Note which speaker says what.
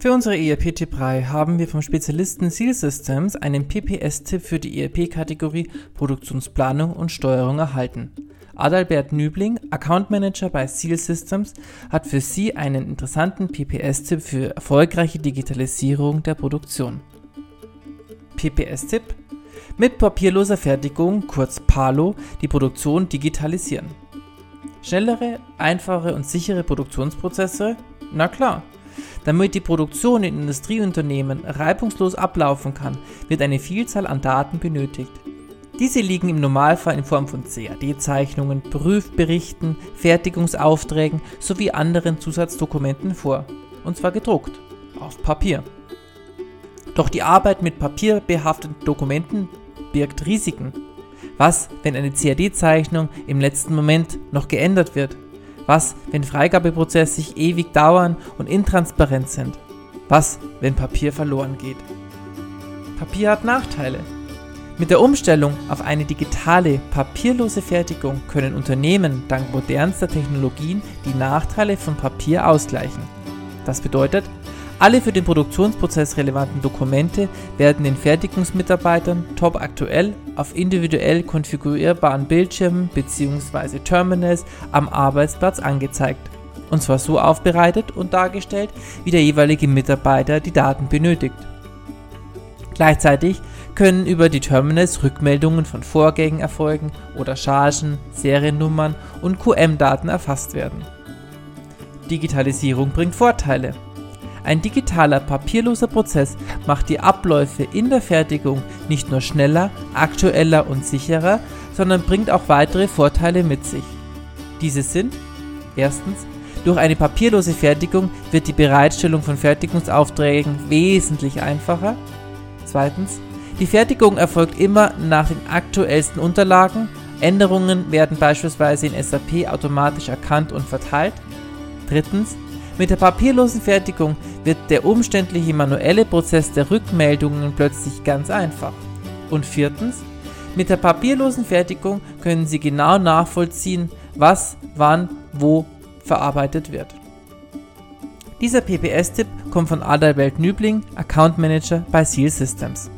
Speaker 1: Für unsere ERP-Tipp-Reihe haben wir vom Spezialisten Seal Systems einen PPS-Tipp für die ERP-Kategorie Produktionsplanung und Steuerung erhalten. Adalbert Nübling, Account Manager bei Seal Systems, hat für Sie einen interessanten PPS-Tipp für erfolgreiche Digitalisierung der Produktion. PPS-Tipp Mit papierloser Fertigung, kurz PALO, die Produktion digitalisieren. Schnellere, einfache und sichere Produktionsprozesse? Na klar. Damit die Produktion in Industrieunternehmen reibungslos ablaufen kann, wird eine Vielzahl an Daten benötigt. Diese liegen im Normalfall in Form von CAD-Zeichnungen, Prüfberichten, Fertigungsaufträgen sowie anderen Zusatzdokumenten vor, und zwar gedruckt, auf Papier. Doch die Arbeit mit papierbehafteten Dokumenten birgt Risiken. Was, wenn eine CAD-Zeichnung im letzten Moment noch geändert wird? Was, wenn Freigabeprozesse sich ewig dauern und intransparent sind? Was, wenn Papier verloren geht? Papier hat Nachteile. Mit der Umstellung auf eine digitale, papierlose Fertigung können Unternehmen dank modernster Technologien die Nachteile von Papier ausgleichen. Das bedeutet, alle für den Produktionsprozess relevanten Dokumente werden den Fertigungsmitarbeitern top aktuell auf individuell konfigurierbaren Bildschirmen bzw. Terminals am Arbeitsplatz angezeigt. Und zwar so aufbereitet und dargestellt, wie der jeweilige Mitarbeiter die Daten benötigt. Gleichzeitig können über die Terminals Rückmeldungen von Vorgängen erfolgen oder Chargen, Seriennummern und QM-Daten erfasst werden. Digitalisierung bringt Vorteile. Ein digitaler, papierloser Prozess macht die Abläufe in der Fertigung nicht nur schneller, aktueller und sicherer, sondern bringt auch weitere Vorteile mit sich. Diese sind erstens durch eine papierlose Fertigung wird die Bereitstellung von Fertigungsaufträgen wesentlich einfacher. Zweitens, die Fertigung erfolgt immer nach den aktuellsten Unterlagen. Änderungen werden beispielsweise in SAP automatisch erkannt und verteilt. Drittens, mit der papierlosen Fertigung wird der umständliche manuelle Prozess der Rückmeldungen plötzlich ganz einfach. Und viertens, mit der papierlosen Fertigung können Sie genau nachvollziehen, was, wann, wo verarbeitet wird. Dieser PPS-Tipp kommt von Adalbert Nübling, Account Manager bei Seal Systems.